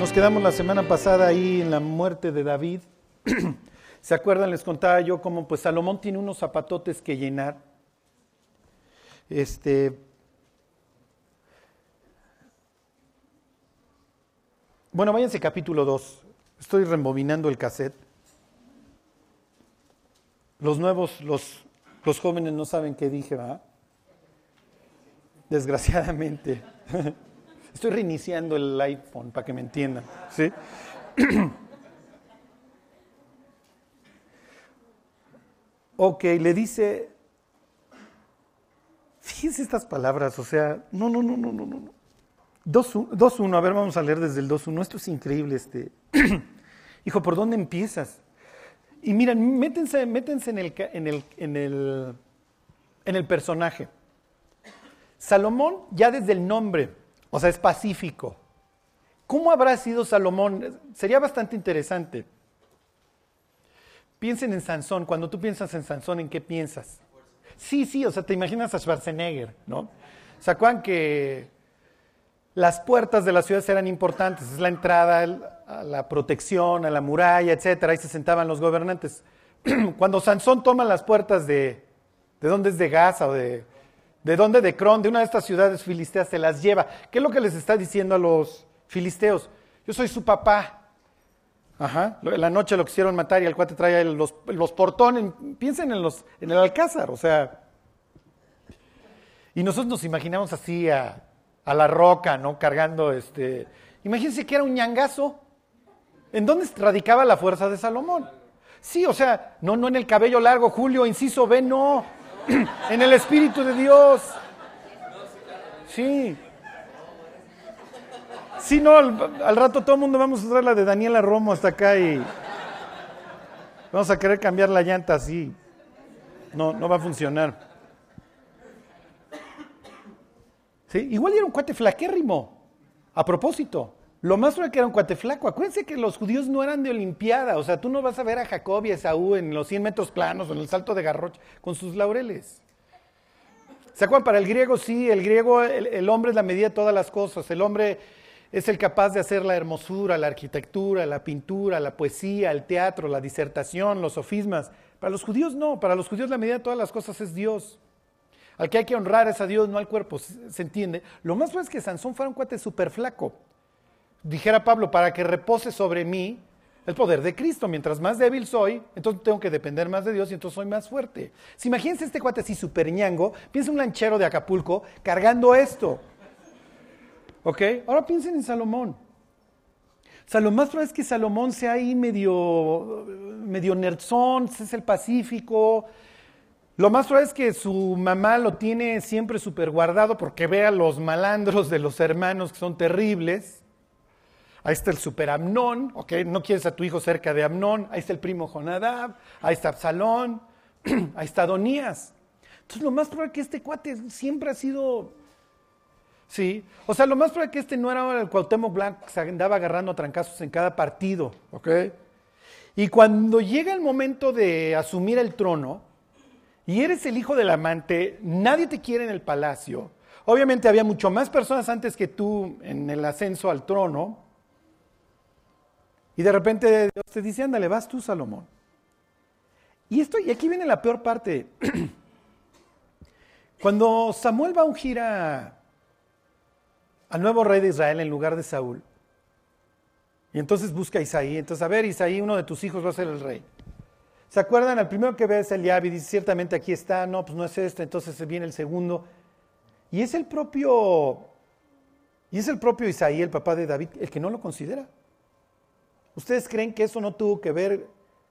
nos quedamos la semana pasada ahí en la muerte de David. ¿Se acuerdan? Les contaba yo cómo pues Salomón tiene unos zapatotes que llenar. Este Bueno, váyanse capítulo 2. Estoy rebobinando el cassette. Los nuevos, los, los jóvenes no saben qué dije, ¿va? Desgraciadamente. Estoy reiniciando el iPhone para que me entiendan. ¿sí? ok, le dice, fíjense estas palabras, o sea, no, no, no, no, no, no. 2.1, a ver, vamos a leer desde el 2.1. Esto es increíble. Este. Hijo, ¿por dónde empiezas? Y miren, métense, métense en, el, en, el, en, el, en el personaje. Salomón, ya desde el nombre, o sea, es pacífico. ¿Cómo habrá sido Salomón? Sería bastante interesante. Piensen en Sansón. Cuando tú piensas en Sansón, ¿en qué piensas? Sí, sí, o sea, te imaginas a Schwarzenegger, ¿no? ¿Se que las puertas de las ciudades eran importantes, es la entrada a la protección, a la muralla, etcétera, ahí se sentaban los gobernantes. Cuando Sansón toma las puertas de, ¿de dónde es de Gaza o de, de dónde de Cron, de una de estas ciudades filisteas, se las lleva. ¿Qué es lo que les está diciendo a los filisteos? Yo soy su papá. Ajá, la noche lo quisieron matar y el cuate trae los, los portones. Piensen en, los, en el alcázar, o sea. Y nosotros nos imaginamos así a, a la roca, ¿no? Cargando este. Imagínense que era un ñangazo. ¿En dónde radicaba la fuerza de Salomón? Sí, o sea, no, no en el cabello largo, Julio, inciso B, no. en el Espíritu de Dios. Sí. Sí, no, al, rato todo el mundo vamos a traer la de Daniela Romo hasta acá y vamos a querer cambiar la llanta así. No, no va a funcionar. Igual era un cuate flaquérrimo, a propósito. Lo más probable que era un cuate flaco. Acuérdense que los judíos no eran de Olimpiada. O sea, tú no vas a ver a Jacob y a Esaú en los 100 metros planos o en el salto de garroche con sus laureles. ¿Se acuerdan? Para el griego sí, el griego, el, hombre es la medida de todas las cosas. El hombre es el capaz de hacer la hermosura, la arquitectura, la pintura, la poesía, el teatro, la disertación, los sofismas. Para los judíos no, para los judíos la medida de todas las cosas es Dios. Al que hay que honrar es a Dios, no al cuerpo, ¿se entiende? Lo más probable es que Sansón fuera un cuate súper flaco. Dijera Pablo, para que repose sobre mí el poder de Cristo. Mientras más débil soy, entonces tengo que depender más de Dios y entonces soy más fuerte. Si imagínense este cuate así súper ñango, piensa un lanchero de Acapulco cargando esto. ¿Ok? Ahora piensen en Salomón. Salomón, más probable es que Salomón sea ahí medio, medio nerdzón, es el Pacífico, lo más probable es que su mamá lo tiene siempre súper guardado porque ve a los malandros de los hermanos que son terribles. Ahí está el super Amnón, ¿ok? No quieres a tu hijo cerca de Amnón. Ahí está el primo Jonadab, ahí está Absalón, ahí está Adonías. Entonces, lo más probable que este cuate siempre ha sido. Sí, o sea, lo más probable que este no era el Cuauhtémoc Blanco que se andaba agarrando trancazos en cada partido, ¿ok? Y cuando llega el momento de asumir el trono, y eres el hijo del amante, nadie te quiere en el palacio. Obviamente había mucho más personas antes que tú en el ascenso al trono. Y de repente Dios te dice, ándale, vas tú, Salomón. Y, esto, y aquí viene la peor parte. Cuando Samuel va a ungir al nuevo rey de Israel en lugar de Saúl, y entonces busca a Isaí, entonces a ver, Isaí, uno de tus hijos va a ser el rey. ¿Se acuerdan? El primero que ve es Eliab y dice, ciertamente aquí está, no, pues no es este, entonces viene el segundo. Y es el propio, y es el propio Isaí, el papá de David, el que no lo considera. ¿Ustedes creen que eso no tuvo que ver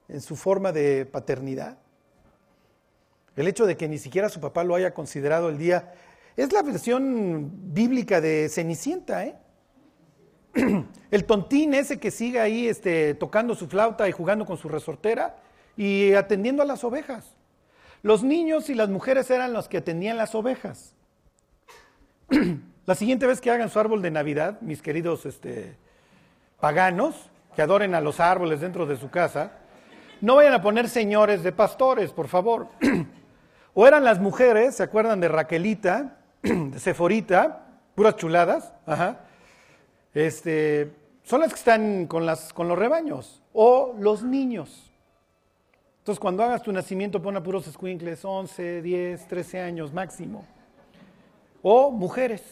en su forma de paternidad? El hecho de que ni siquiera su papá lo haya considerado el día. Es la versión bíblica de Cenicienta, ¿eh? El tontín ese que sigue ahí este, tocando su flauta y jugando con su resortera, y atendiendo a las ovejas. Los niños y las mujeres eran los que atendían las ovejas. La siguiente vez que hagan su árbol de Navidad, mis queridos este, paganos, que adoren a los árboles dentro de su casa, no vayan a poner señores de pastores, por favor. o eran las mujeres, ¿se acuerdan de Raquelita, de Seforita, puras chuladas? Ajá. Este, son las que están con, las, con los rebaños o los niños. Entonces, cuando hagas tu nacimiento, pon a puros escuincles, 11, 10, 13 años máximo. O mujeres,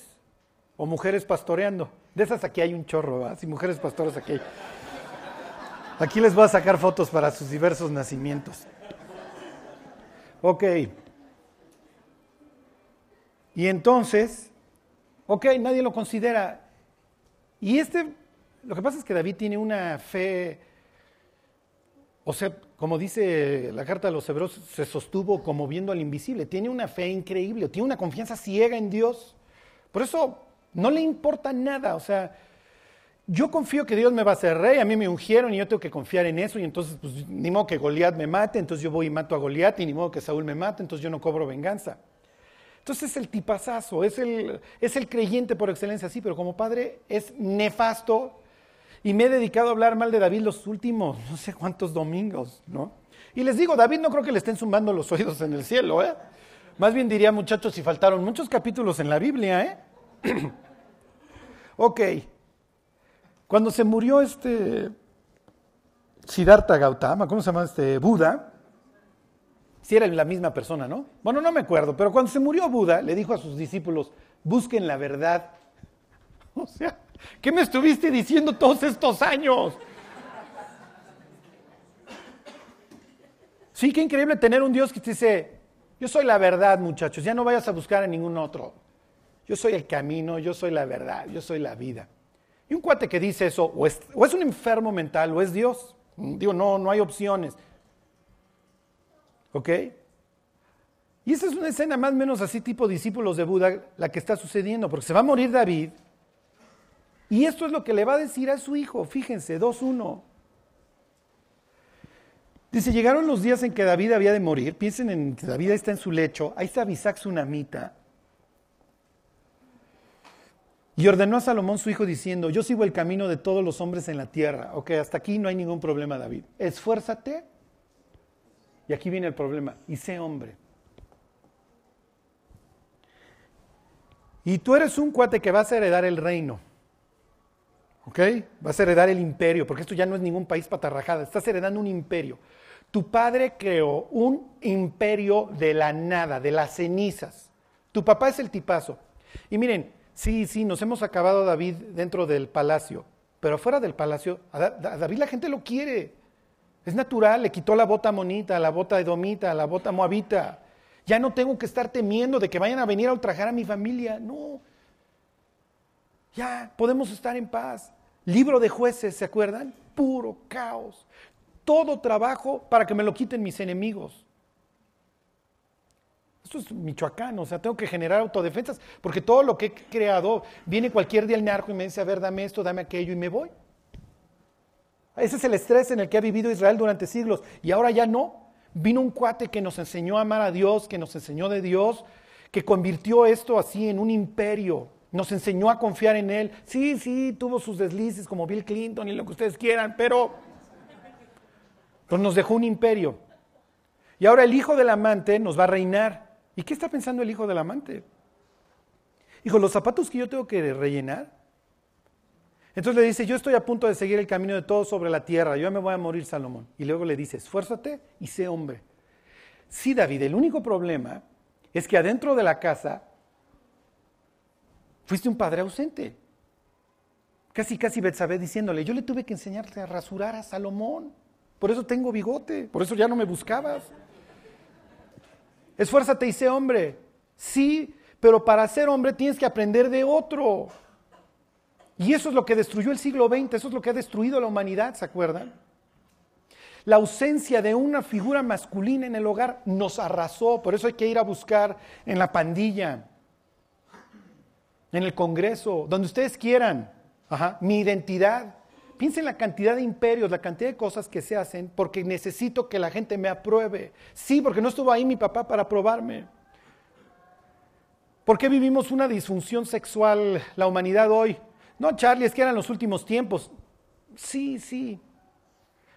o mujeres pastoreando. De esas aquí hay un chorro, ¿verdad? Si mujeres pastores aquí hay. Aquí les voy a sacar fotos para sus diversos nacimientos. Ok. Y entonces, ok, nadie lo considera. Y este, lo que pasa es que David tiene una fe, o sea, como dice la carta de los hebreos, se sostuvo como viendo al invisible. Tiene una fe increíble, tiene una confianza ciega en Dios. Por eso no le importa nada, o sea, yo confío que Dios me va a hacer rey, a mí me ungieron y yo tengo que confiar en eso y entonces pues ni modo que Goliat me mate, entonces yo voy y mato a Goliat y ni modo que Saúl me mate, entonces yo no cobro venganza. Entonces es el tipazazo, es el, es el creyente por excelencia, sí, pero como padre es nefasto y me he dedicado a hablar mal de David los últimos no sé cuántos domingos, ¿no? Y les digo, David no creo que le estén zumbando los oídos en el cielo, ¿eh? Más bien diría, muchachos, si faltaron muchos capítulos en la Biblia, ¿eh? ok. Cuando se murió este Siddhartha Gautama, ¿cómo se llama este Buda? Si era la misma persona, ¿no? Bueno, no me acuerdo, pero cuando se murió Buda, le dijo a sus discípulos, busquen la verdad. O sea, ¿qué me estuviste diciendo todos estos años? Sí, qué increíble tener un Dios que te dice, yo soy la verdad, muchachos, ya no vayas a buscar a ningún otro. Yo soy el camino, yo soy la verdad, yo soy la vida. Y un cuate que dice eso, o es, un enfermo mental, o es Dios. Digo, no, no hay opciones. ¿Ok? Y esa es una escena más o menos así tipo discípulos de Buda, la que está sucediendo, porque se va a morir David. Y esto es lo que le va a decir a su hijo, fíjense, 2.1. Dice, llegaron los días en que David había de morir, piensen en que David está en su lecho, ahí está Bisac Tsunamita, y ordenó a Salomón su hijo diciendo, yo sigo el camino de todos los hombres en la tierra. Ok, hasta aquí no hay ningún problema, David. Esfuérzate. Y aquí viene el problema. Y sé hombre. Y tú eres un cuate que vas a heredar el reino. ¿Ok? Vas a heredar el imperio, porque esto ya no es ningún país patarrajada, estás heredando un imperio. Tu padre creó un imperio de la nada, de las cenizas. Tu papá es el tipazo. Y miren, Sí, sí, nos hemos acabado David dentro del palacio, pero fuera del palacio, a David la gente lo quiere. Es natural, le quitó la bota monita, la bota edomita, la bota moabita. Ya no tengo que estar temiendo de que vayan a venir a ultrajar a mi familia. No. Ya podemos estar en paz. Libro de jueces, ¿se acuerdan? Puro caos. Todo trabajo para que me lo quiten mis enemigos. Esto es Michoacán, o sea, tengo que generar autodefensas, porque todo lo que he creado, viene cualquier día el narco y me dice, a ver, dame esto, dame aquello, y me voy. Ese es el estrés en el que ha vivido Israel durante siglos, y ahora ya no. Vino un cuate que nos enseñó a amar a Dios, que nos enseñó de Dios, que convirtió esto así en un imperio, nos enseñó a confiar en Él. Sí, sí, tuvo sus deslices como Bill Clinton y lo que ustedes quieran, pero pues nos dejó un imperio. Y ahora el hijo del amante nos va a reinar. ¿Y qué está pensando el hijo del amante? Hijo, los zapatos que yo tengo que rellenar. Entonces le dice, yo estoy a punto de seguir el camino de todos sobre la tierra, yo me voy a morir, Salomón. Y luego le dice, esfuérzate y sé hombre. Sí, David, el único problema es que adentro de la casa fuiste un padre ausente. Casi, casi Betsabé diciéndole, yo le tuve que enseñarte a rasurar a Salomón. Por eso tengo bigote, por eso ya no me buscabas. Esfuérzate y sé hombre. Sí, pero para ser hombre tienes que aprender de otro. Y eso es lo que destruyó el siglo XX, eso es lo que ha destruido la humanidad, ¿se acuerdan? La ausencia de una figura masculina en el hogar nos arrasó, por eso hay que ir a buscar en la pandilla, en el Congreso, donde ustedes quieran, mi identidad. Piensen en la cantidad de imperios, la cantidad de cosas que se hacen porque necesito que la gente me apruebe. Sí, porque no estuvo ahí mi papá para aprobarme. ¿Por qué vivimos una disfunción sexual la humanidad hoy? No, Charlie, es que eran los últimos tiempos. Sí, sí.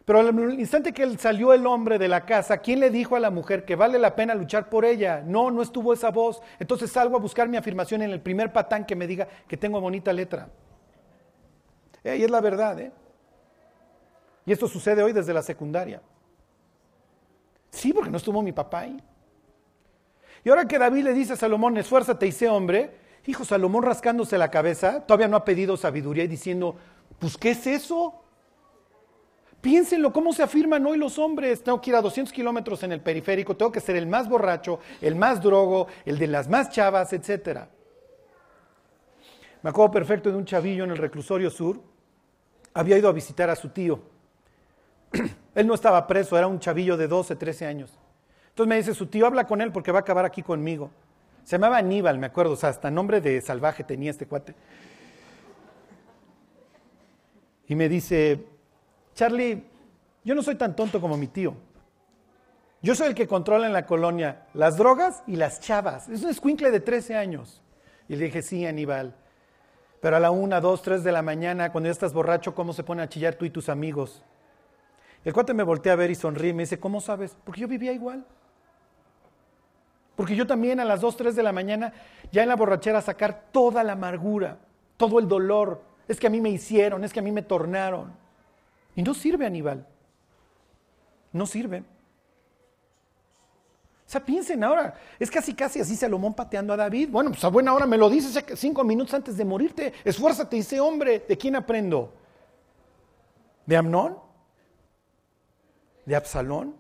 Pero al instante que salió el hombre de la casa, ¿quién le dijo a la mujer que vale la pena luchar por ella? No, no estuvo esa voz. Entonces salgo a buscar mi afirmación en el primer patán que me diga que tengo bonita letra. Y es la verdad, ¿eh? Y esto sucede hoy desde la secundaria. Sí, porque no estuvo mi papá ahí. Y ahora que David le dice a Salomón, esfuérzate y sé hombre, hijo Salomón rascándose la cabeza, todavía no ha pedido sabiduría y diciendo, pues ¿qué es eso? Piénsenlo, ¿cómo se afirman hoy los hombres? Tengo que ir a 200 kilómetros en el periférico, tengo que ser el más borracho, el más drogo, el de las más chavas, etc. Me acuerdo perfecto de un chavillo en el reclusorio sur, había ido a visitar a su tío. él no estaba preso, era un chavillo de 12, 13 años. Entonces me dice, su tío habla con él porque va a acabar aquí conmigo. Se llamaba Aníbal, me acuerdo, o sea, hasta nombre de salvaje tenía este cuate. Y me dice, Charlie, yo no soy tan tonto como mi tío. Yo soy el que controla en la colonia las drogas y las chavas. Es un escuincle de 13 años. Y le dije, sí, Aníbal. Pero a la una, dos, tres de la mañana, cuando ya estás borracho, ¿cómo se pone a chillar tú y tus amigos? El cuate me voltea a ver y sonríe y me dice, ¿cómo sabes? Porque yo vivía igual. Porque yo también a las dos, tres de la mañana, ya en la borrachera, sacar toda la amargura, todo el dolor. Es que a mí me hicieron, es que a mí me tornaron. Y no sirve, Aníbal. No sirve. O sea, piensen ahora, es casi casi así Salomón pateando a David. Bueno, pues a buena hora me lo dices cinco minutos antes de morirte. Esfuérzate sé hombre. ¿De quién aprendo? ¿De Amnón? ¿De Absalón?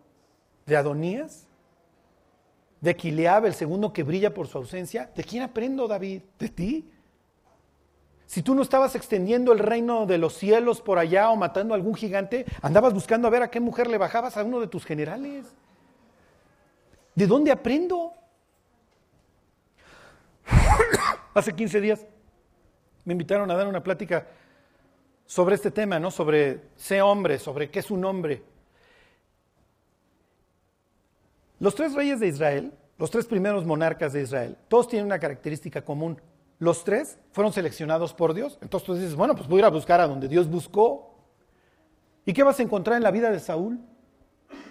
¿De Adonías? ¿De Quileab, el segundo que brilla por su ausencia? ¿De quién aprendo, David? ¿De ti? Si tú no estabas extendiendo el reino de los cielos por allá o matando a algún gigante, andabas buscando a ver a qué mujer le bajabas a uno de tus generales. ¿De dónde aprendo? Hace 15 días me invitaron a dar una plática sobre este tema, ¿no? Sobre ser hombre, sobre qué es un hombre. Los tres reyes de Israel, los tres primeros monarcas de Israel, todos tienen una característica común los tres fueron seleccionados por Dios. Entonces tú dices, bueno, pues voy a ir a buscar a donde Dios buscó. ¿Y qué vas a encontrar en la vida de Saúl?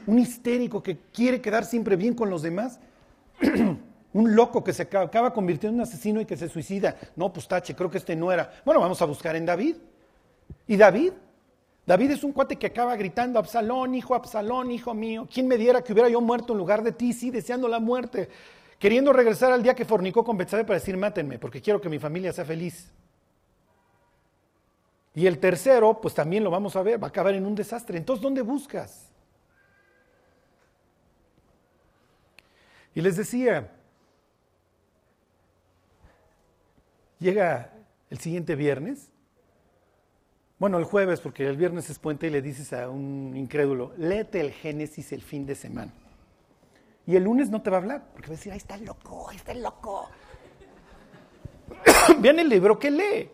Un histérico que quiere quedar siempre bien con los demás. un loco que se acaba, convirtiendo en un asesino y que se suicida. No, pues tache, creo que este no era. Bueno, vamos a buscar en David. ¿Y David? David es un cuate que acaba gritando, Absalón, hijo, Absalón, hijo mío. ¿Quién me diera que hubiera yo muerto en lugar de ti? Sí, deseando la muerte queriendo regresar al día que fornicó con Betsabé para decir, mátenme, porque quiero que mi familia sea feliz. Y el tercero, pues también lo vamos a ver, va a acabar en un desastre. Entonces, ¿dónde buscas? Y les decía, llega el siguiente viernes, bueno, el jueves, porque el viernes es puente y le dices a un incrédulo, léete el Génesis el fin de semana. Y el lunes no te va a hablar, porque va a decir, ahí está loco, ahí está loco. Vean el libro que lee.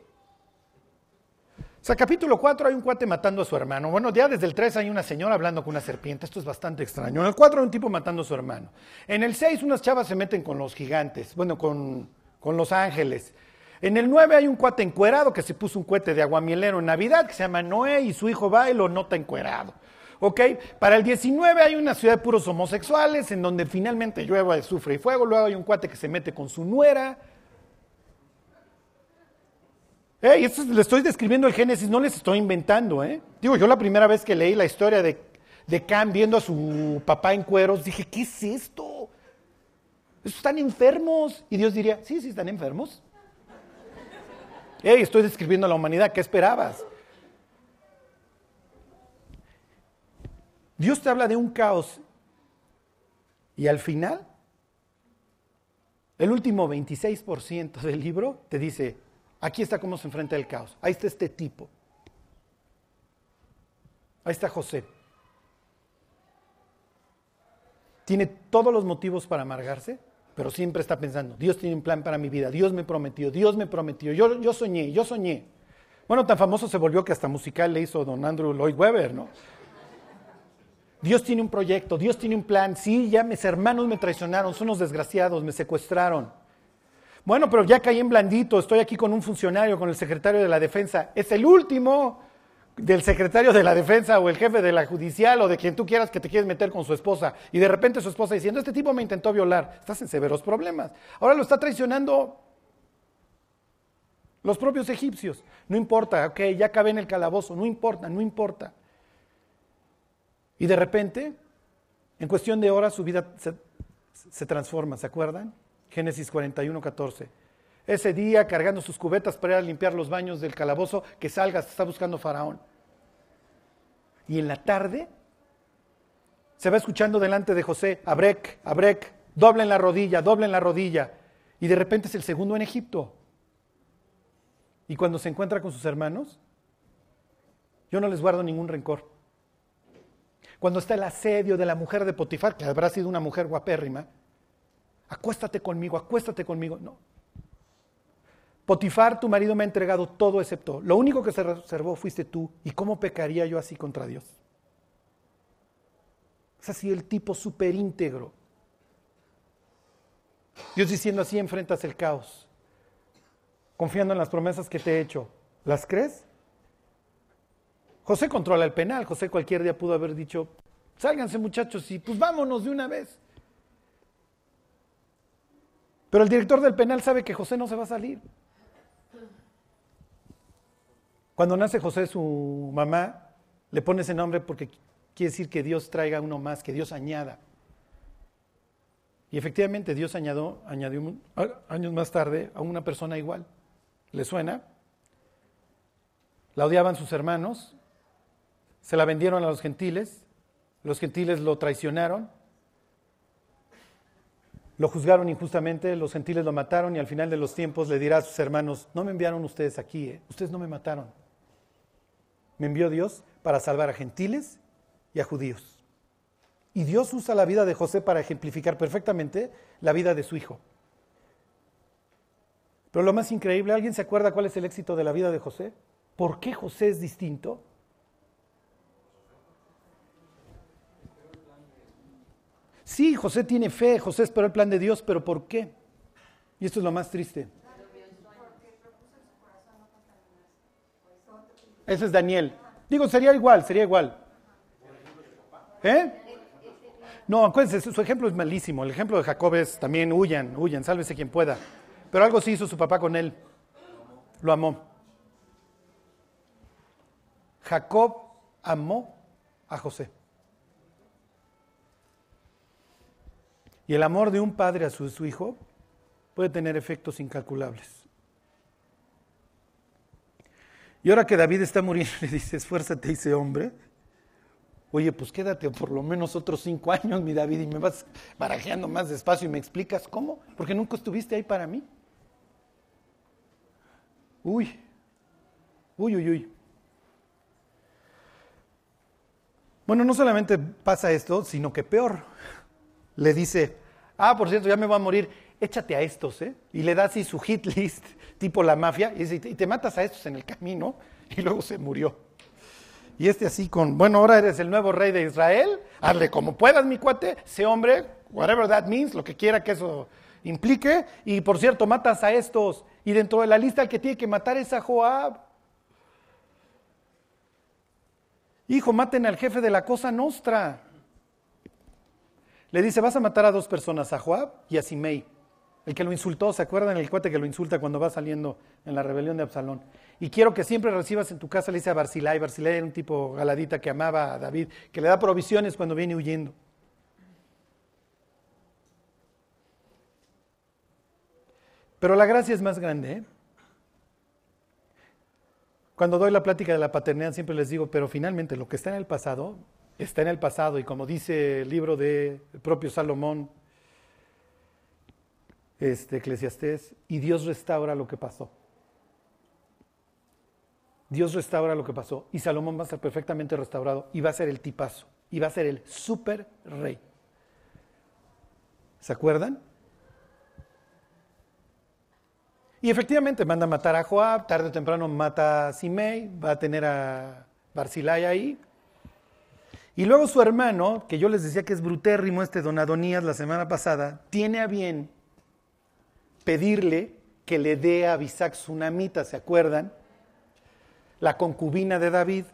Sea, capítulo 4 hay un cuate matando a su hermano. Bueno, ya desde el 3 hay una señora hablando con una serpiente. Esto es bastante extraño. En el 4 hay un tipo matando a su hermano. En el 6 unas chavas se meten con los gigantes, bueno, con, con los ángeles. En el 9 hay un cuate encuerado que se puso un cohete de aguamielero en Navidad que se llama Noé y su hijo va y lo nota encuerado. ¿Ok? Para el 19 hay una ciudad de puros homosexuales en donde finalmente llueve, sufre y fuego. Luego hay un cuate que se mete con su nuera. Y esto le estoy describiendo el Génesis, no les estoy inventando. ¿eh? Digo, yo la primera vez que leí la historia de, de Cam viendo a su papá en cueros, dije, ¿qué es esto? Están enfermos. Y Dios diría, sí, sí, están enfermos. Hey, estoy describiendo a la humanidad, ¿qué esperabas? Dios te habla de un caos y al final, el último 26% del libro te dice, aquí está cómo se enfrenta el caos, ahí está este tipo, ahí está José. Tiene todos los motivos para amargarse, pero siempre está pensando, Dios tiene un plan para mi vida, Dios me prometió, Dios me prometió, yo, yo soñé, yo soñé. Bueno, tan famoso se volvió que hasta musical le hizo don Andrew Lloyd Webber, ¿no? Dios tiene un proyecto, Dios tiene un plan. Sí, ya mis hermanos me traicionaron, son unos desgraciados, me secuestraron. Bueno, pero ya caí en blandito, estoy aquí con un funcionario, con el secretario de la defensa. Es el último del secretario de la defensa o el jefe de la judicial o de quien tú quieras que te quieres meter con su esposa. Y de repente su esposa diciendo, este tipo me intentó violar. Estás en severos problemas. Ahora lo está traicionando Los propios egipcios. No importa, ok, ya acabé en el calabozo, no importa, no importa. Y de repente, en cuestión de horas, su vida se, se transforma, ¿se acuerdan? Génesis 41, 14. Ese día, cargando sus cubetas para ir a limpiar los baños del calabozo, que salga, se está buscando Faraón. Y en la tarde, se va escuchando delante de José, abrec, abrec, doblen la rodilla, doblen la rodilla. Y de repente es el segundo en Egipto. Y cuando se encuentra con sus hermanos, yo no les guardo ningún rencor. Cuando está el asedio de la mujer de Potifar, que habrá sido una mujer guapérrima, acuéstate conmigo, acuéstate conmigo. No. Potifar, tu marido me ha entregado todo excepto. Lo único que se reservó fuiste tú. ¿Y cómo pecaría yo así contra Dios? Es así el tipo súper íntegro. Dios diciendo así enfrentas el caos, confiando en las promesas que te he hecho. ¿Las crees? José controla el penal. José cualquier día pudo haber dicho, sálganse muchachos y pues vámonos de una vez. Pero el director del penal sabe que José no se va a salir. Cuando nace José, su mamá le pone ese nombre porque quiere decir que Dios traiga uno más, que Dios añada. Y efectivamente Dios añadió, añadió años más tarde a una persona igual. ¿Le suena? La odiaban sus hermanos, se la vendieron a los gentiles, los gentiles lo traicionaron, lo juzgaron injustamente, los gentiles lo mataron y al final de los tiempos le dirá a sus hermanos, no me enviaron ustedes aquí, ¿eh? ustedes no me mataron. Me envió Dios para salvar a gentiles y a judíos. Y Dios usa la vida de José para ejemplificar perfectamente la vida de su hijo. Pero lo más increíble, ¿alguien se acuerda cuál es el éxito de la vida de José? ¿Por qué José es distinto? Sí, José tiene fe, José esperó el plan de Dios, pero ¿por qué? Y esto es lo más triste. Ese es Daniel. Digo, sería igual, sería igual. ¿Eh? No, acuérdense, su ejemplo es malísimo. El ejemplo de Jacob es también huyan, huyan, sálvese quien pueda. Pero algo sí hizo su papá con él. Lo amó. Jacob amó a José. Y el amor de un padre a su, hijo puede tener efectos incalculables. Y ahora que David está muriendo, le dice, esfuérzate, dice hombre. Oye, pues quédate por lo menos otros cinco años, mi David, y me vas barajeando más despacio y me explicas cómo, porque nunca estuviste ahí para mí. Uy, uy, uy, uy. Bueno, no solamente pasa esto, sino que peor. Le dice, ah, por cierto, ya me va a morir, échate a estos, ¿eh? Y le da así su hit list tipo la mafia, y, y te matas a estos en el camino, y luego se murió. Y este así con, bueno, ahora eres el nuevo rey de Israel, hazle como puedas, mi cuate, sé hombre, whatever that means, lo que quiera que eso implique, y por cierto, matas a estos, y dentro de la lista el que tiene que matar es a Joab. Hijo, maten al jefe de la cosa nostra. Le dice, vas a matar a dos personas, a Joab y a Simei. El que lo insultó, ¿se acuerdan? El cuate que lo insulta cuando va saliendo en la rebelión de Absalón. Y quiero que siempre recibas en tu casa, le dice a Barzilai. Barzilai era un tipo galadita que amaba a David, que le da provisiones cuando viene huyendo. Pero la gracia es más grande. ¿eh? Cuando doy la plática de la paternidad siempre les digo, pero finalmente lo que está en el pasado, está en el pasado. Y como dice el libro del propio Salomón, este, Eclesiastés, y Dios restaura lo que pasó. Dios restaura lo que pasó y Salomón va a ser perfectamente restaurado y va a ser el tipazo y va a ser el super rey. ¿Se acuerdan? Y efectivamente manda a matar a Joab, tarde o temprano mata a Simei, va a tener a Barzilai ahí. Y luego su hermano, que yo les decía que es brutérrimo, este don Adonías la semana pasada, tiene a bien pedirle que le dé a Abisac Tsunamita, ¿se acuerdan? La concubina de David.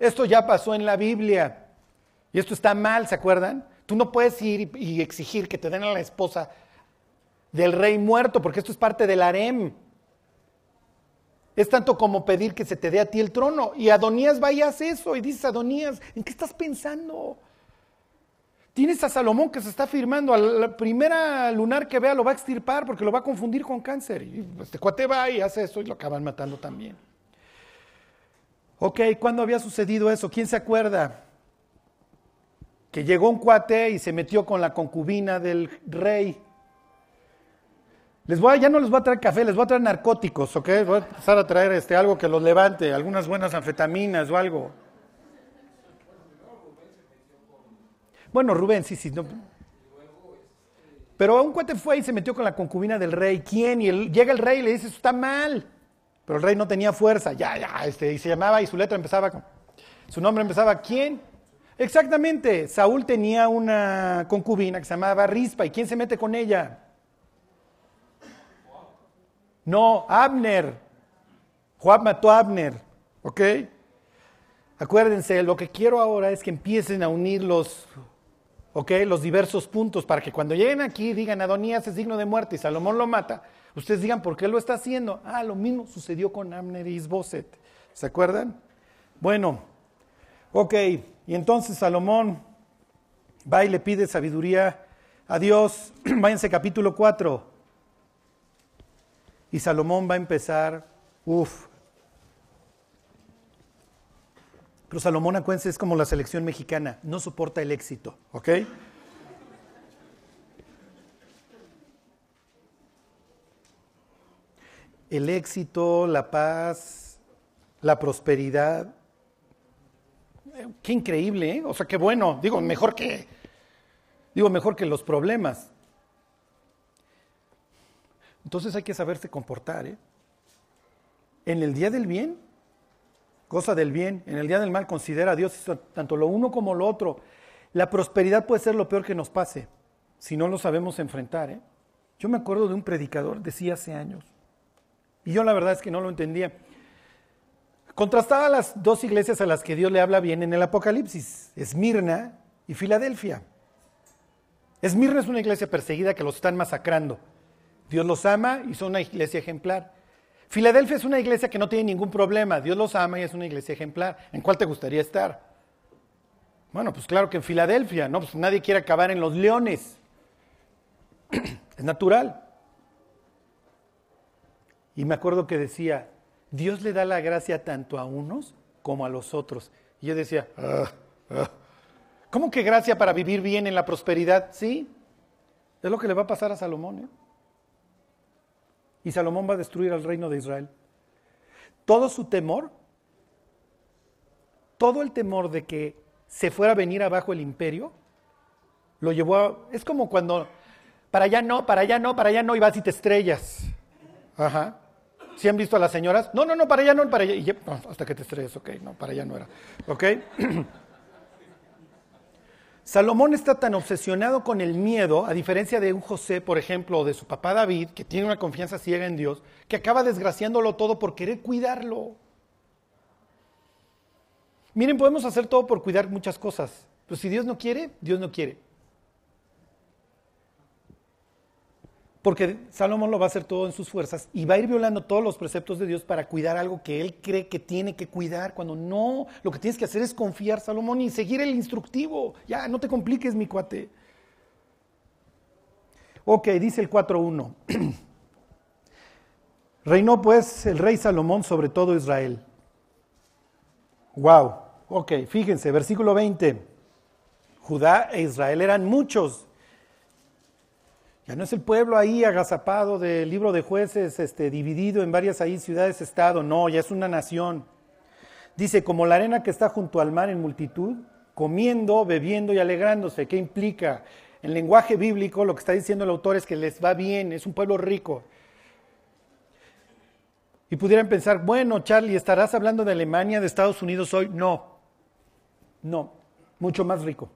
Esto ya pasó en la Biblia. Y esto está mal, ¿se acuerdan? Tú no puedes ir y exigir que te den a la esposa del rey muerto, porque esto es parte del harem. Es tanto como pedir que se te dé a ti el trono. Y Adonías va y hace eso. Y dices, Adonías, ¿en qué estás pensando? Tienes a Salomón que se está firmando. A la primera lunar que vea lo va a extirpar porque lo va a confundir con cáncer. Y este cuate va y hace eso y lo acaban matando también. Ok, ¿cuándo había sucedido eso? ¿Quién se acuerda? Que llegó un cuate y se metió con la concubina del rey. Les voy ya no les voy a traer café, les voy a traer narcóticos, ¿ok? Voy a empezar a traer este, algo que los levante, algunas buenas anfetaminas o algo. Bueno, Rubén, sí, sí. No. Pero un cuate fue y se metió con la concubina del rey. ¿Quién? Y llega el rey y le dice, eso está mal. Pero el rey no tenía fuerza. Ya, ya, este, y se llamaba y su letra empezaba con... Su nombre empezaba, ¿quién? Exactamente. Saúl tenía una concubina que se llamaba Rispa. ¿Y quién se mete con ella? No, Abner. Joab mató a Abner. ¿Ok? Acuérdense, lo que quiero ahora es que empiecen a unir los, los diversos puntos para que cuando lleguen aquí digan Adonías es digno de muerte y Salomón lo mata. Ustedes digan, ¿por qué lo está haciendo? Ah, lo mismo sucedió con Abner y Isboset. ¿Se acuerdan? Bueno, ok. Y entonces Salomón va y le pide sabiduría a Dios. Váyanse capítulo 4. Y Salomón va a empezar, uff. Pero Salomón, acuérdense, es como la selección mexicana, no soporta el éxito, ¿ok? El éxito, la paz, la prosperidad. Qué increíble, ¿eh? O sea, qué bueno. Digo, mejor que, digo, mejor que los problemas. Entonces hay que saberse comportar. ¿eh? En el día del bien, cosa del bien. En el día del mal, considera a Dios tanto lo uno como lo otro. La prosperidad puede ser lo peor que nos pase si no lo sabemos enfrentar. ¿eh? Yo me acuerdo de un predicador, decía hace años, y yo la verdad es que no lo entendía. Contrastaba las dos iglesias a las que Dios le habla bien en el Apocalipsis, Esmirna y Filadelfia. Esmirna es una iglesia perseguida que los están masacrando. Dios los ama y son una iglesia ejemplar. Filadelfia es una iglesia que no tiene ningún problema. Dios los ama y es una iglesia ejemplar. ¿En cuál te gustaría estar? Bueno, pues claro que en Filadelfia, ¿no? Pues nadie quiere acabar en los leones. es natural. Y me acuerdo que decía, Dios le da la gracia tanto a unos como a los otros. Y yo decía, ah, ah". ¿cómo que gracia para vivir bien en la prosperidad? Sí, es lo que le va a pasar a Salomón. ¿eh? Y Salomón va a destruir al reino de Israel. Todo su temor, todo el temor de que se fuera a venir abajo el imperio, lo llevó a... Es como cuando, para allá no, para allá no, para allá no, y vas y te estrellas. Ajá. ¿Sí han visto a las señoras? No, no, no, para allá no, para allá. Hasta que te estrellas, ok, no, para allá no era. ¿Ok? Salomón está tan obsesionado con el miedo, a diferencia de un José, por ejemplo, o de su papá David, que tiene una confianza ciega en Dios, que acaba desgraciándolo todo por querer cuidarlo. Miren, podemos hacer todo por cuidar muchas cosas, pero si Dios no quiere, Dios no quiere. Porque Salomón lo va a hacer todo en sus fuerzas y va a ir violando todos los preceptos de Dios para cuidar algo que él cree que tiene que cuidar, cuando no, lo que tienes que hacer es confiar, Salomón, y seguir el instructivo. Ya, no te compliques, mi cuate. Ok, dice el 4.1. Reinó pues el rey Salomón sobre todo Israel. Wow, ok, fíjense, versículo 20. Judá e Israel eran muchos ya no es el pueblo ahí agazapado del libro de jueces, este, dividido en varias ahí ciudades-estado, no, ya es una nación. Dice, como la arena que está junto al mar en multitud, comiendo, bebiendo y alegrándose. ¿Qué implica? En lenguaje bíblico lo que está diciendo el autor es que les va bien, es un pueblo rico. Y pudieran pensar, bueno, Charlie, ¿estarás hablando de Alemania, de Estados Unidos hoy? No, no, mucho más rico.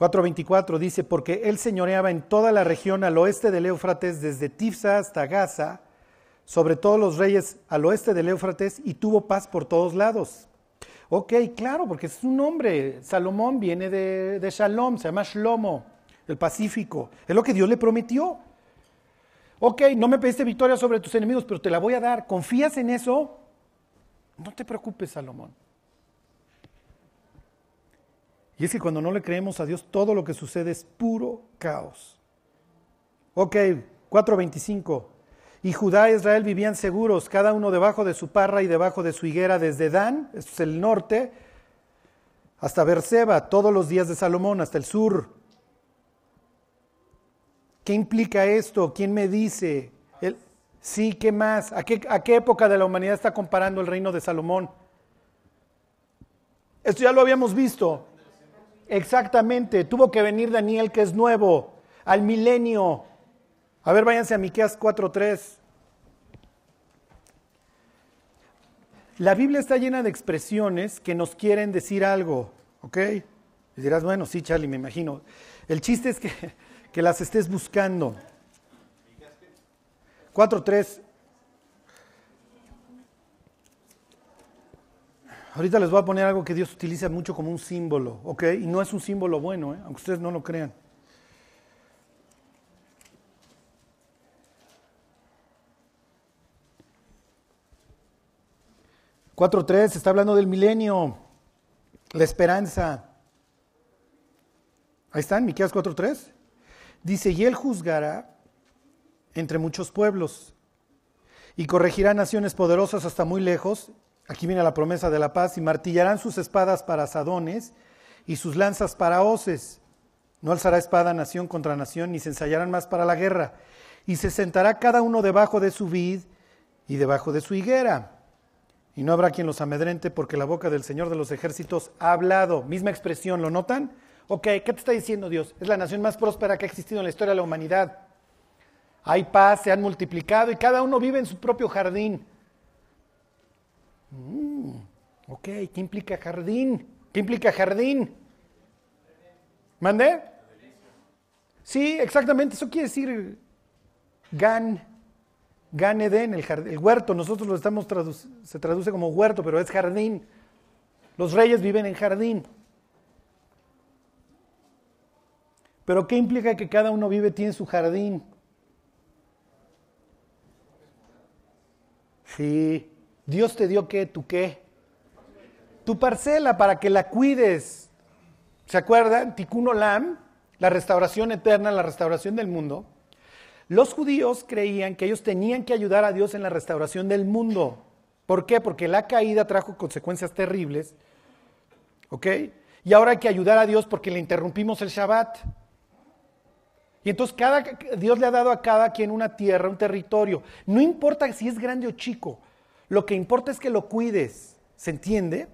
4.24 dice, porque él señoreaba en toda la región al oeste del Éufrates, desde Tifsa hasta Gaza, sobre todos los reyes al oeste del Éufrates, y tuvo paz por todos lados. Ok, claro, porque es un nombre. Salomón viene de, de Shalom, se llama Shlomo. el Pacífico. Es lo que Dios le prometió. Ok, no me pediste victoria sobre tus enemigos, pero te la voy a dar. ¿Confías en eso? No te preocupes, Salomón. Y es que cuando no le creemos a Dios, todo lo que sucede es puro caos. Ok, 4.25. Y Judá e Israel vivían seguros, cada uno debajo de su parra y debajo de su higuera, desde Dan, esto es el norte, hasta Berseba, todos los días de Salomón, hasta el sur. ¿Qué implica esto? ¿Quién me dice? sí, ¿qué más? ¿A qué, ¿A qué época de la humanidad está comparando el reino de Salomón? Esto ya lo habíamos visto. Exactamente, tuvo que venir Daniel, que es nuevo, al milenio. A ver, váyanse a Miqueas 4:3. La Biblia está llena de expresiones que nos quieren decir algo, ¿ok? Y dirás, bueno, sí, Charlie, me imagino. El chiste es que, que las estés buscando. 4.3. Ahorita les voy a poner algo que Dios utiliza mucho como un símbolo, ¿ok? Y no es un símbolo bueno, ¿eh? aunque ustedes no lo crean. 4.3 está hablando del milenio, la esperanza. Ahí están, Miqueas 4.3. Dice, y él juzgará entre muchos pueblos y corregirá naciones poderosas hasta muy lejos. Aquí viene la promesa de la paz y martillarán sus espadas para asadones y sus lanzas para hoces. No alzará espada nación contra nación, ni se ensayarán más para la guerra. Y se sentará cada uno debajo de su vid y debajo de su higuera y no habrá quien los amedrente porque la boca del Señor de los ejércitos ha hablado. Misma expresión, ¿lo notan? Ok, ¿qué te está diciendo Dios? Es la nación más próspera que ha existido en la historia de la humanidad. Hay paz, se han multiplicado y cada uno vive en su propio jardín. Mm, ok, ¿qué implica jardín? ¿Qué implica jardín? ¿Mande? Sí, exactamente, eso quiere decir gan. Gan Eden, el, el, huerto, nosotros lo estamos se traduce como huerto, pero es jardín. Los reyes viven en jardín. Pero ¿qué implica que cada uno vive, tiene su jardín? Sí. Dios te dio qué, tu qué? Tu parcela para que la cuides. ¿Se acuerdan? Tikkun Olam, la restauración eterna, la restauración del mundo. Los judíos creían que ellos tenían que ayudar a Dios en la restauración del mundo. ¿Por qué? Porque la caída trajo consecuencias terribles. ¿Ok? Y ahora hay que ayudar a Dios porque le interrumpimos el Shabbat. Y entonces cada, Dios le ha dado a cada quien una tierra, un territorio. No importa si es grande o chico, lo que importa es que lo cuides. ¿Se entiende?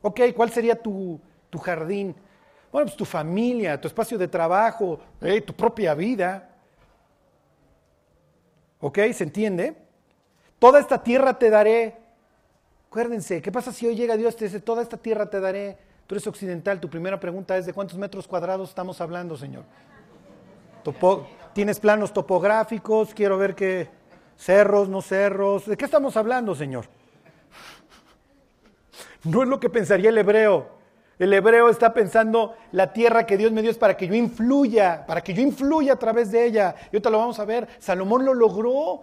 Ok, ¿cuál sería tu, jardín? Bueno, pues tu familia, tu espacio de trabajo, eh, tu propia vida. ¿Ok? ¿Se entiende? Toda esta tierra te daré. Acuérdense, ¿qué pasa si hoy llega Dios y te dice, toda esta tierra te daré? Tú eres occidental, tu primera pregunta es, ¿de cuántos metros cuadrados estamos hablando, Señor? ¿Tienes planos topográficos? Quiero ver qué cerros, no cerros. ¿De qué estamos hablando, Señor? No es lo que pensaría el hebreo. El hebreo está pensando, la tierra que Dios me dio es para que yo influya, para que yo influya a través de ella. Y ahorita lo vamos a ver. Salomón lo logró.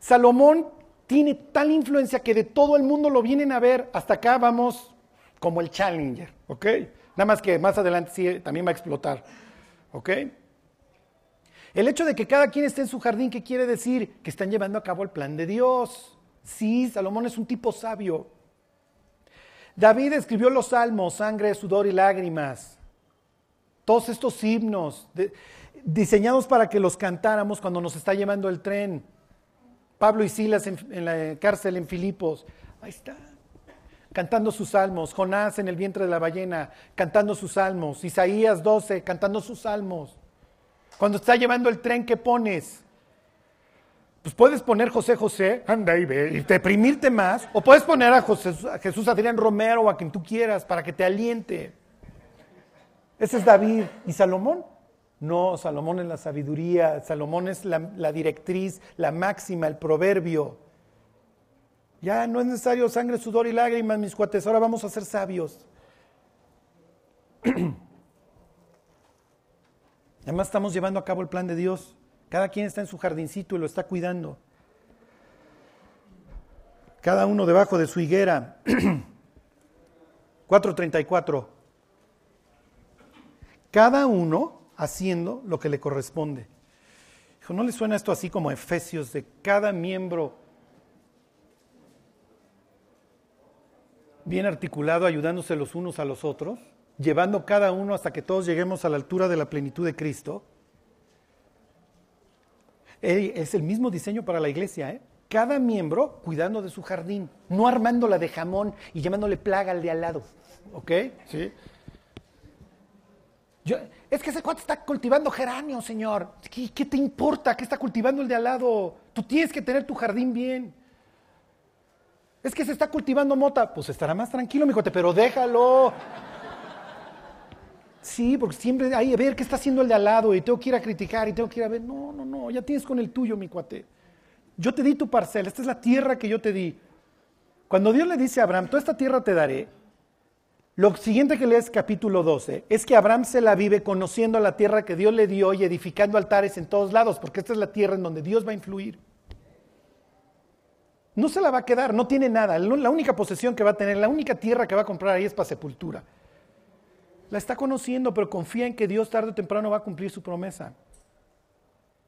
Salomón tiene tal influencia que de todo el mundo lo vienen a ver. Hasta acá vamos como el Challenger, ¿ok? Nada más que más adelante sí, también va a explotar, ¿ok? El hecho de que cada quien esté en su jardín, ¿qué quiere decir? Que están llevando a cabo el plan de Dios. Sí, Salomón es un tipo sabio. David escribió los salmos, sangre, sudor y lágrimas. Todos estos himnos diseñados para que los cantáramos cuando nos está llevando el tren. Pablo y Silas en, en la cárcel en Filipos. Ahí está. Cantando sus salmos. Jonás en el vientre de la ballena, cantando sus salmos. Isaías 12, cantando sus salmos. Cuando está llevando el tren, ¿qué pones? Pues puedes poner José José, anda y ve, y deprimirte más, o puedes poner a, José, a Jesús Adrián Romero o a quien tú quieras para que te aliente. Ese es David. ¿Y Salomón? No, Salomón es la sabiduría, Salomón es la, la directriz, la máxima, el proverbio. Ya no es necesario sangre, sudor y lágrimas, mis cuates, ahora vamos a ser sabios. Además estamos llevando a cabo el plan de Dios. Cada quien está en su jardincito y lo está cuidando. Cada uno debajo de su higuera. 434. Cada uno haciendo lo que le corresponde. ¿no le suena esto así como Efesios de cada miembro bien articulado, ayudándose los unos a los otros, llevando cada uno hasta que todos lleguemos a la altura de la plenitud de Cristo? Es el mismo diseño para la iglesia, ¿eh? Cada miembro cuidando de su jardín, no armándola de jamón y llamándole plaga al de al lado. ¿Ok? Sí. es que ese cuate está cultivando geranio, señor. ¿Qué, ¿Qué, te importa que está cultivando el de al lado? Tú tienes que tener tu jardín bien. Es que se está cultivando mota. Pues estará más tranquilo, mi cuate, pero déjalo. Sí, porque siempre hay a ver qué está haciendo el de al lado y tengo que ir a criticar y tengo que ir a ver. No, no, no, ya tienes con el tuyo, mi cuate. Yo te di tu parcela, esta es la tierra que yo te di. Cuando Dios le dice a Abraham, toda esta tierra te daré, lo siguiente que lees capítulo 12 es que Abraham se la vive conociendo la tierra que Dios le dio y edificando altares en todos lados, porque esta es la tierra en donde Dios va a influir. No se la va a quedar, no tiene nada. La única posesión que va a tener, la única tierra que va a comprar ahí es para sepultura. La está conociendo, pero confía en que Dios tarde o temprano va a cumplir su promesa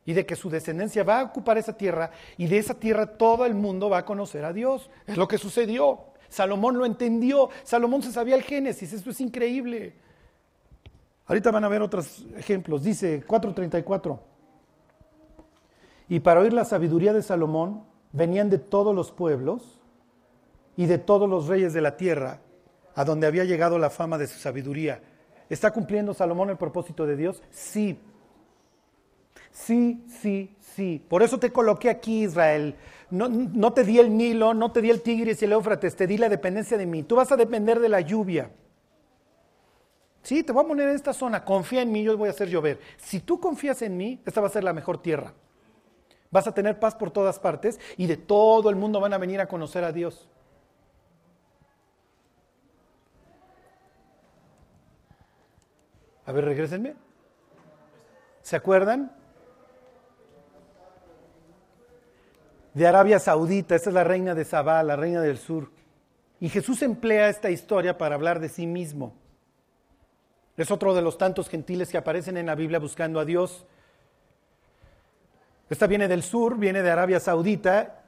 y de que su descendencia va a ocupar esa tierra y de esa tierra todo el mundo va a conocer a Dios. Es lo que sucedió. Salomón lo entendió, Salomón se sabía el Génesis, esto es increíble. Ahorita van a ver otros ejemplos, dice 434. Y para oír la sabiduría de Salomón venían de todos los pueblos y de todos los reyes de la tierra, a donde había llegado la fama de su sabiduría. ¿Está cumpliendo Salomón el propósito de Dios? Sí, Sí, sí, sí. Por eso te coloqué aquí, Israel. No, te di el Nilo, no te di el Tigris y el Éufrates, te di la dependencia de mí. Tú vas a depender de la lluvia. Sí, te voy a poner en esta zona. Confía en mí, yo voy a hacer llover. Si tú confías en mí, esta va a ser la mejor tierra. Vas a tener paz por todas partes y de todo el mundo van a venir a conocer a Dios. A ver, regresenme. ¿Se acuerdan? de Arabia Saudita, esta es la reina de Sabá, la reina del sur. Y Jesús emplea esta historia para hablar de sí mismo. Es otro de los tantos gentiles que aparecen en la Biblia buscando a Dios. Esta viene del sur, viene de Arabia Saudita,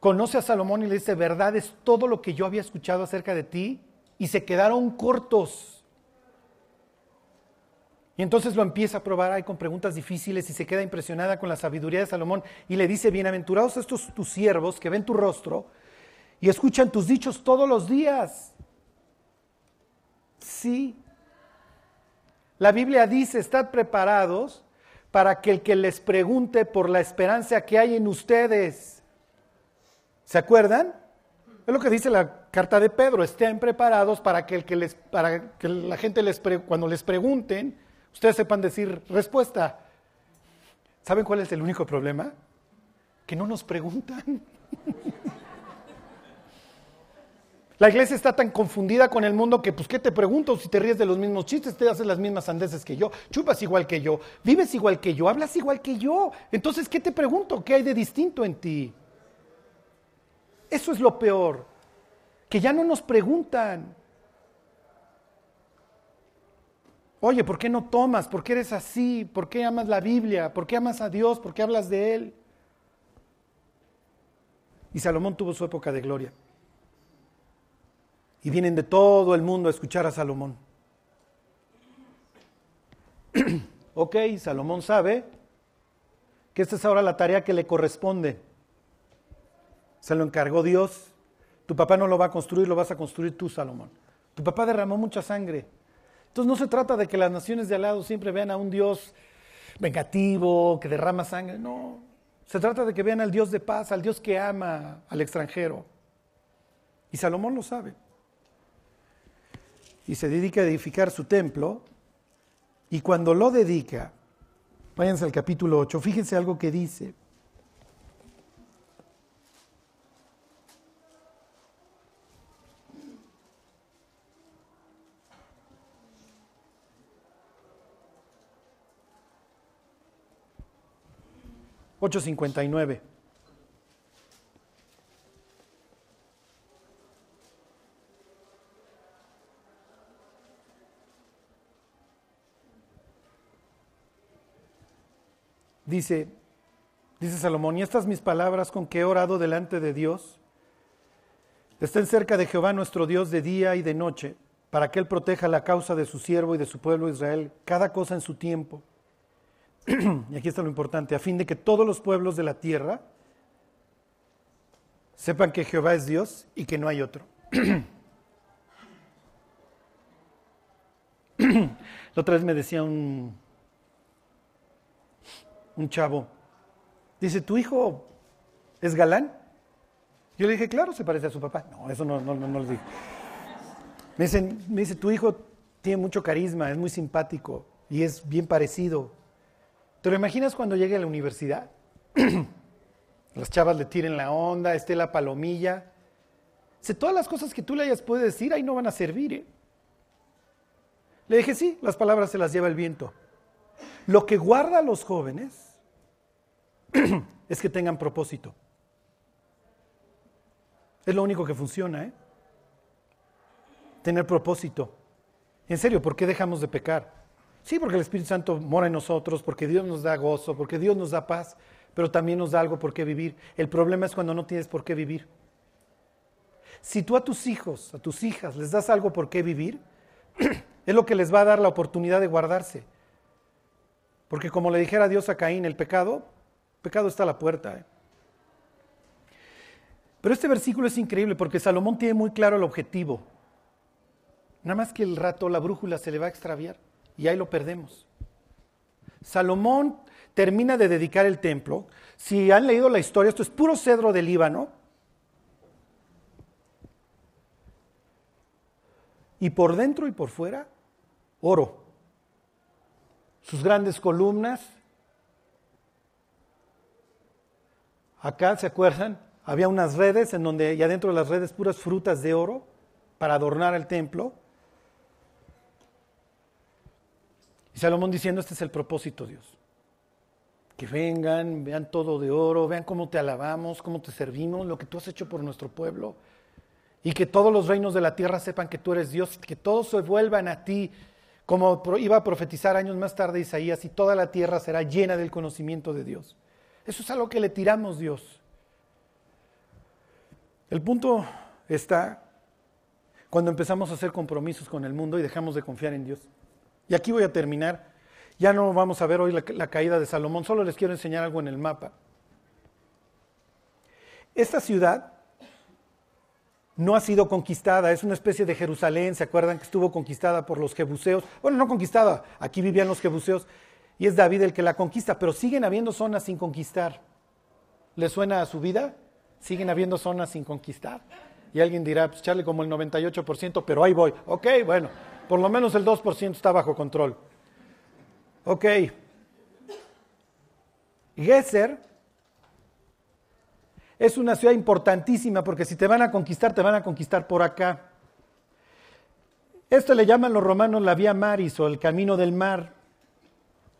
conoce a Salomón y le dice, verdad es todo lo que yo había escuchado acerca de ti, y se quedaron cortos. Y entonces lo empieza a probar ahí con preguntas difíciles y se queda impresionada con la sabiduría de Salomón y le dice, bienaventurados estos tus siervos que ven tu rostro y escuchan tus dichos todos los días. Sí. La Biblia dice, estad preparados para que el que les pregunte por la esperanza que hay en ustedes. ¿Se acuerdan? Es lo que dice la carta de Pedro, estén preparados para que, el que, les, para que la gente les cuando les pregunten, ustedes sepan decir respuesta. ¿Saben cuál es el único problema? Que no nos preguntan. La iglesia está tan confundida con el mundo que, pues, ¿qué te pregunto? Si te ríes de los mismos chistes, te haces las mismas sandeces que yo, chupas igual que yo, vives igual que yo, hablas igual que yo. Entonces, ¿qué te pregunto? ¿Qué hay de distinto en ti? Eso es lo peor, que ya no nos preguntan. Oye, ¿por qué no tomas? ¿Por qué eres así? ¿Por qué amas la Biblia? ¿Por qué amas a Dios? ¿Por qué hablas de Él? Y Salomón tuvo su época de gloria. Y vienen de todo el mundo a escuchar a Salomón. ok, Salomón sabe que esta es ahora la tarea que le corresponde. Se lo encargó Dios. Tu papá no lo va a construir, lo vas a construir tú, Salomón. Tu papá derramó mucha sangre. Entonces no se trata de que las naciones de al lado siempre vean a un Dios vengativo, que derrama sangre, no. Se trata de que vean al Dios de paz, al Dios que ama al extranjero. Y Salomón lo sabe. Y se dedica a edificar su templo. Y cuando lo dedica, váyanse al capítulo 8, fíjense algo que dice. 859. Dice, dice Salomón, y estas mis palabras con que he orado delante de Dios, estén cerca de Jehová nuestro Dios de día y de noche, para que Él proteja la causa de su siervo y de su pueblo Israel, cada cosa en su tiempo. y aquí está lo importante, a fin de que todos los pueblos de la tierra sepan que Jehová es Dios y que no hay otro. la otra vez me decía un, un chavo, dice, ¿tu hijo es galán? Yo le dije, claro, se parece a su papá. No, eso no, no, no, no dije. Me, me dice, tu hijo tiene mucho carisma, es muy simpático y es bien parecido. ¿Te lo imaginas cuando llegue a la universidad? Las chavas le tiren la onda, esté la palomilla. Si todas las cosas que tú le hayas podido decir ahí no van a servir. ¿eh? Le dije, sí, las palabras se las lleva el viento. Lo que guarda a los jóvenes es que tengan propósito. Es lo único que funciona, ¿eh? Tener propósito. En serio, ¿por qué dejamos de pecar? Sí, porque el Espíritu Santo mora en nosotros, porque Dios nos da gozo, porque Dios nos da paz, pero también nos da algo por qué vivir. El problema es cuando no tienes por qué vivir. Si tú a tus hijos, a tus hijas, les das algo por qué vivir, es lo que les va a dar la oportunidad de guardarse. Porque como le dijera Dios a Caín, el pecado, el pecado está a la puerta. ¿eh? Pero este versículo es increíble porque Salomón tiene muy claro el objetivo. Nada más que el rato la brújula se le va a extraviar y ahí lo perdemos. Salomón termina de dedicar el templo. Si han leído la historia, esto es puro cedro del Líbano. Y por dentro y por fuera, oro sus grandes columnas. Acá, ¿se acuerdan? Había unas redes en donde, y adentro de las redes, puras frutas de oro para adornar el templo. Y Salomón diciendo, este es el propósito, Dios. Que vengan, vean todo de oro, vean cómo te alabamos, cómo te servimos, lo que tú has hecho por nuestro pueblo. Y que todos los reinos de la tierra sepan que tú eres Dios, que todos se vuelvan a ti como iba a profetizar años más tarde Isaías, y toda la tierra será llena del conocimiento de Dios. Eso es algo que le tiramos Dios. El punto está cuando empezamos a hacer compromisos con el mundo y dejamos de confiar en Dios. Y aquí voy a terminar. Ya no vamos a ver hoy la, caída de Salomón, solo les quiero enseñar algo en el mapa. Esta ciudad no ha sido conquistada, es una especie de Jerusalén, ¿se acuerdan que estuvo conquistada por los jebuseos? Bueno, no conquistada, aquí vivían los jebuseos y es David el que la conquista, pero siguen habiendo zonas sin conquistar. ¿Le suena a su vida? Siguen habiendo zonas sin conquistar. Y alguien dirá, pues echarle como el 98%, pero ahí voy. Ok, bueno, por lo menos el 2% está bajo control. Ok. Geser es una ciudad importantísima porque si te van a conquistar, te van a conquistar por acá. Esto le llaman los romanos la vía maris o el camino del mar.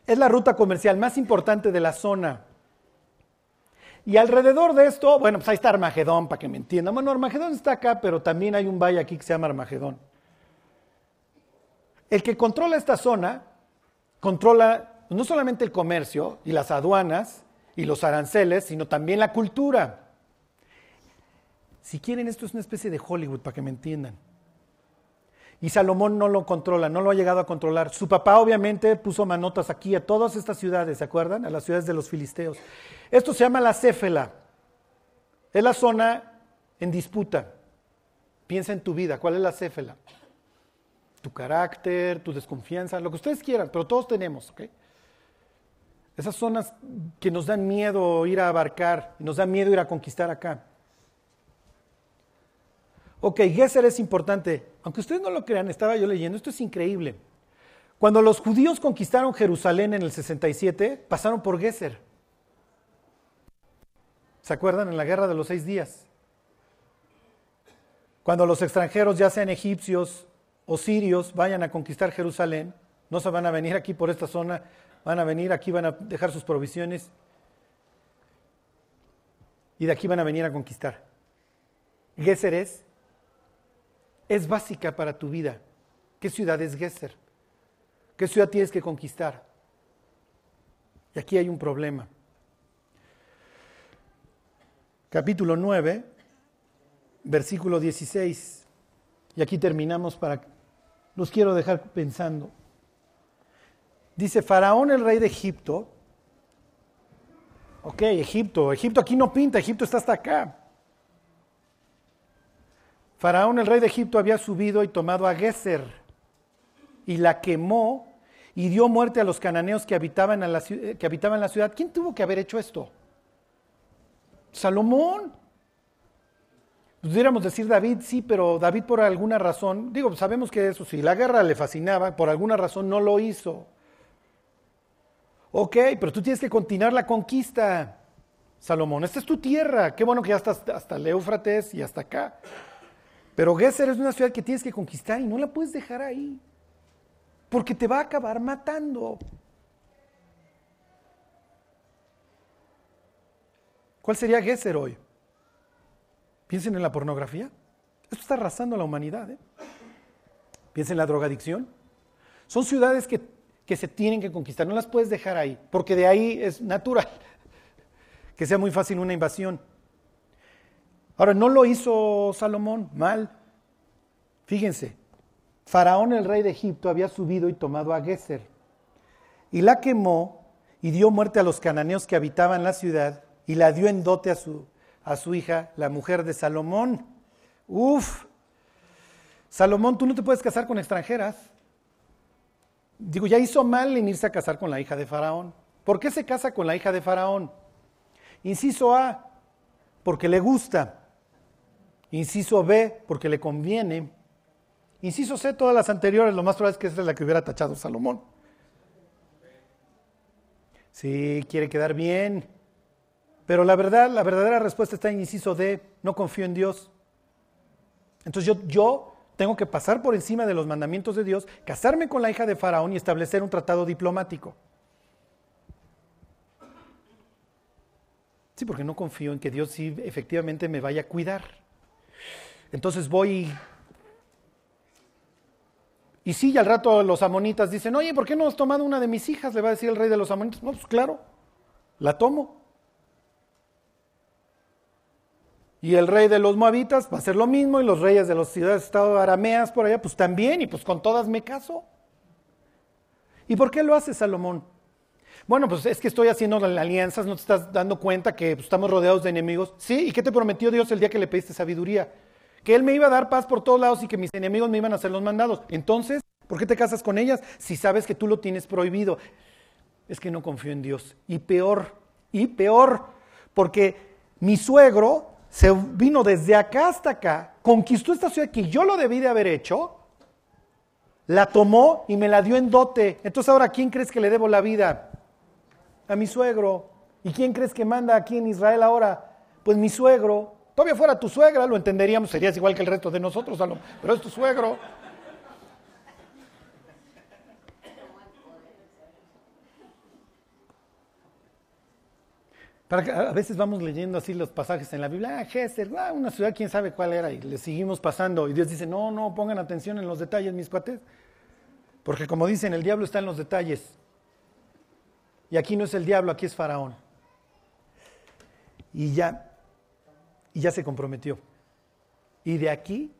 Es la ruta comercial más importante de la zona. Y alrededor de esto, bueno, pues ahí está Armagedón, para que me entiendan. Bueno, Armagedón está acá, pero también hay un valle aquí que se llama Armagedón. El que controla esta zona, controla no solamente el comercio y las aduanas y los aranceles, sino también la cultura. Si quieren, esto es una especie de Hollywood, para que me entiendan. Y Salomón no lo controla, no lo ha llegado a controlar. Su papá obviamente puso manotas aquí a todas estas ciudades, ¿se acuerdan? A las ciudades de los filisteos. Esto se llama la Céfela. Es la zona en disputa. Piensa en tu vida, ¿cuál es la Céfela? Tu carácter, tu desconfianza, lo que ustedes quieran, pero todos tenemos, ¿ok? Esas zonas que nos dan miedo ir a abarcar, nos dan miedo ir a conquistar acá. Ok, Geser es importante. Aunque ustedes no lo crean, estaba yo leyendo, esto es increíble. Cuando los judíos conquistaron Jerusalén en el 67, pasaron por Geser. ¿Se acuerdan? En la guerra de los seis días. Cuando los extranjeros, ya sean egipcios o sirios, vayan a conquistar Jerusalén, no se van a venir aquí por esta zona, van a venir aquí, van a dejar sus provisiones. y de aquí van a venir a conquistar. Geser es, es básica para tu vida. ¿Qué ciudad es Geser? ¿Qué ciudad tienes que conquistar? Y aquí hay un problema. Capítulo 9, versículo 16. Y aquí terminamos para... Los quiero dejar pensando. Dice, Faraón el rey de Egipto. Ok, Egipto. Egipto aquí no pinta, Egipto está hasta acá. Faraón el rey de Egipto había subido y tomado a Geser y la quemó y dio muerte a los cananeos que habitaban, la, que habitaban la ciudad. ¿Quién tuvo que haber hecho esto? Salomón. Pudiéramos decir David, sí, pero David por alguna razón, digo, sabemos que eso sí, la guerra le fascinaba, por alguna razón no lo hizo. Ok, pero tú tienes que continuar la conquista, Salomón. Esta es tu tierra. Qué bueno que ya estás hasta el Éufrates y hasta acá. Pero Geser es una ciudad que tienes que conquistar y no la puedes dejar ahí. Porque te va a acabar matando. ¿Cuál sería Geser hoy? Piensen en la pornografía. Esto está arrasando a la humanidad. ¿eh? Piensen en la drogadicción. Son ciudades que, que se tienen que conquistar. No las puedes dejar ahí. Porque de ahí es natural que sea muy fácil una invasión. Ahora, no lo hizo Salomón mal. Fíjense, Faraón, el rey de Egipto, había subido y tomado a Geser y la quemó y dio muerte a los cananeos que habitaban la ciudad y la dio en dote a su, a su hija, la mujer de Salomón. Uf, Salomón, tú no te puedes casar con extranjeras. Digo, ya hizo mal en irse a casar con la hija de Faraón. ¿Por qué se casa con la hija de Faraón? Inciso A, porque le gusta. Inciso B, porque le conviene. Inciso C, todas las anteriores, lo más probable es que esa es la que hubiera tachado Salomón. Sí, quiere quedar bien. Pero la verdad, la verdadera respuesta está en inciso D, no confío en Dios. Entonces yo, yo tengo que pasar por encima de los mandamientos de Dios, casarme con la hija de Faraón y establecer un tratado diplomático. Sí, porque no confío en que Dios sí efectivamente me vaya a cuidar. Entonces voy y sí, y al rato los amonitas dicen, oye, ¿por qué no has tomado una de mis hijas? Le va a decir el rey de los amonitas. No, pues claro, la tomo. Y el rey de los moabitas va a hacer lo mismo, y los reyes de las ciudades-estado arameas por allá, pues también, y pues con todas me caso. ¿Y por qué lo hace Salomón? Bueno, pues es que estoy haciendo alianzas, no te estás dando cuenta que pues, estamos rodeados de enemigos. Sí, ¿y qué te prometió Dios el día que le pediste sabiduría? que Él me iba a dar paz por todos lados y que mis enemigos me iban a hacer los mandados. Entonces, ¿por qué te casas con ellas si sabes que tú lo tienes prohibido? Es que no confío en Dios. Y peor, y peor, porque mi suegro se vino desde acá hasta acá, conquistó esta ciudad que yo lo debí de haber hecho, la tomó y me la dio en dote. Entonces ahora, ¿quién crees que le debo la vida? A mi suegro. ¿Y quién crees que manda aquí en Israel ahora? Pues mi suegro. Todavía fuera tu suegra, lo entenderíamos, serías igual que el resto de nosotros, pero es tu suegro. A veces vamos leyendo así los pasajes en la Biblia, ah, Gester, ah, una ciudad, quién sabe cuál era, y le seguimos pasando, y Dios dice, no, no, pongan atención en los detalles, mis cuates, porque como dicen, el diablo está en los detalles, y aquí no es el diablo, aquí es Faraón. Y ya, y ya se comprometió. Y de aquí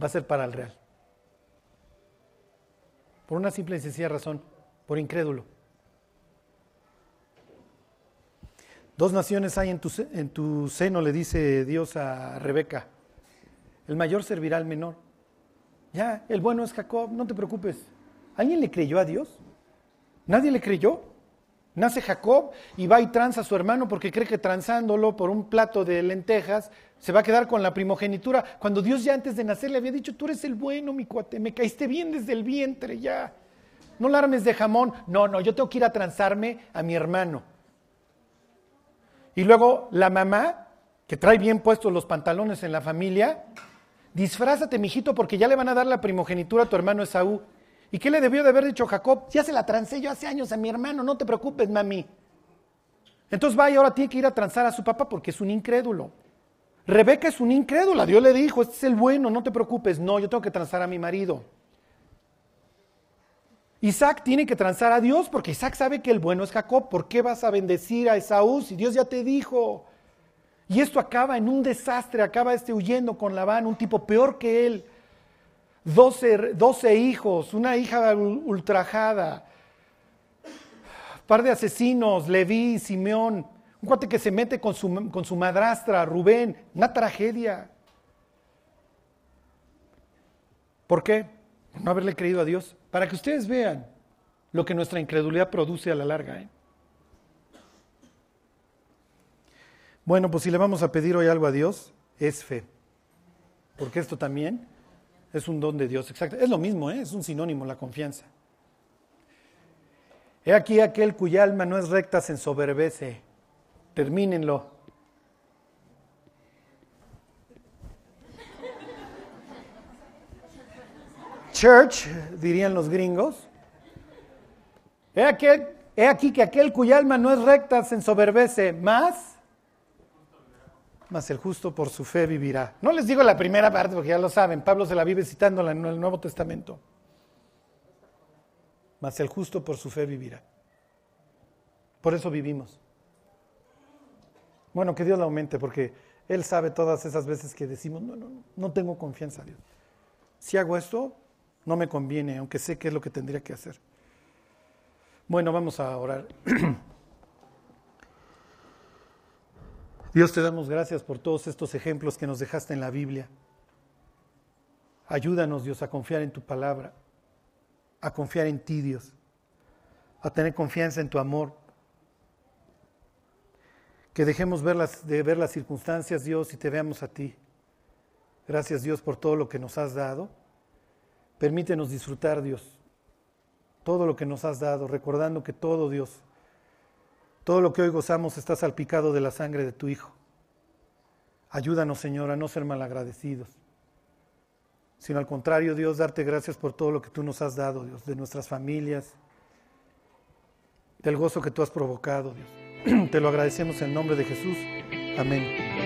va a ser para el real. Por una simple y sencilla razón, por incrédulo. Dos naciones hay en tu, en tu seno, le dice Dios a Rebeca. El mayor servirá al menor. Ya, el bueno es Jacob, no te preocupes. ¿Alguien le creyó a Dios? ¿Nadie le creyó? Nace Jacob y va y tranza a su hermano porque cree que transándolo por un plato de lentejas se va a quedar con la primogenitura. Cuando Dios ya antes de nacer le había dicho, tú eres el bueno, mi cuate, me caíste bien desde el vientre ya. No la armes de jamón. No, no, yo tengo que ir a transarme a mi hermano. Y luego la mamá, que trae bien puestos los pantalones en la familia, disfrázate, mijito, porque ya le van a dar la primogenitura a tu hermano Esaú. ¿Y qué le debió de haber dicho Jacob? Ya se la trancé yo hace años a mi hermano, no te preocupes, mami. Entonces va y ahora tiene que ir a transar a su papá porque es un incrédulo. Rebeca es un incrédula. Dios le dijo, este es el bueno, no te preocupes. No, yo tengo que transar a mi marido. Isaac tiene que transar a Dios porque Isaac sabe que el bueno es Jacob. ¿Por qué vas a bendecir a Esaú si Dios ya te dijo? Y esto acaba en un desastre, acaba este huyendo con Labán, un tipo peor que él. Doce, hijos, una hija ultrajada, par de asesinos, Leví, Simeón, un cuate que se mete con su, con su madrastra, Rubén, una tragedia. ¿Por qué? no haberle creído a Dios. Para que ustedes vean lo que nuestra incredulidad produce a la larga. ¿eh? Bueno, pues si le vamos a pedir hoy algo a Dios, es fe. Porque esto también es un don de Dios. Exacto. Es lo mismo, ¿eh? es un sinónimo, la confianza. He aquí aquel cuya alma no es recta se ensoberbece. Termínenlo. Church, dirían los gringos. He aquí, que aquel cuya alma no es recta se ensoberbece. Más mas el justo por su fe vivirá. No les digo la primera parte porque ya lo saben, Pablo se la vive citando en el Nuevo Testamento. Mas el justo por su fe vivirá. Por eso vivimos. Bueno, que Dios la aumente porque Él sabe todas esas veces que decimos, no, no, no tengo confianza en Dios. Si hago esto, no me conviene, aunque sé qué es lo que tendría que hacer. Bueno, vamos a orar. Dios te damos gracias por todos estos ejemplos que nos dejaste en la Biblia. Ayúdanos, Dios, a confiar en tu palabra, a confiar en ti, Dios, a tener confianza en tu amor. Que dejemos ver las, de ver las circunstancias, Dios, y te veamos a ti. Gracias, Dios, por todo lo que nos has dado. Permítenos disfrutar, Dios, todo lo que nos has dado, recordando que todo, Dios, todo lo que hoy gozamos está salpicado de la sangre de tu Hijo. Ayúdanos, Señor, a no ser malagradecidos, sino al contrario, Dios, darte gracias por todo lo que tú nos has dado, Dios, de nuestras familias, del gozo que tú has provocado, Dios. Te lo agradecemos en nombre de Jesús. Amén.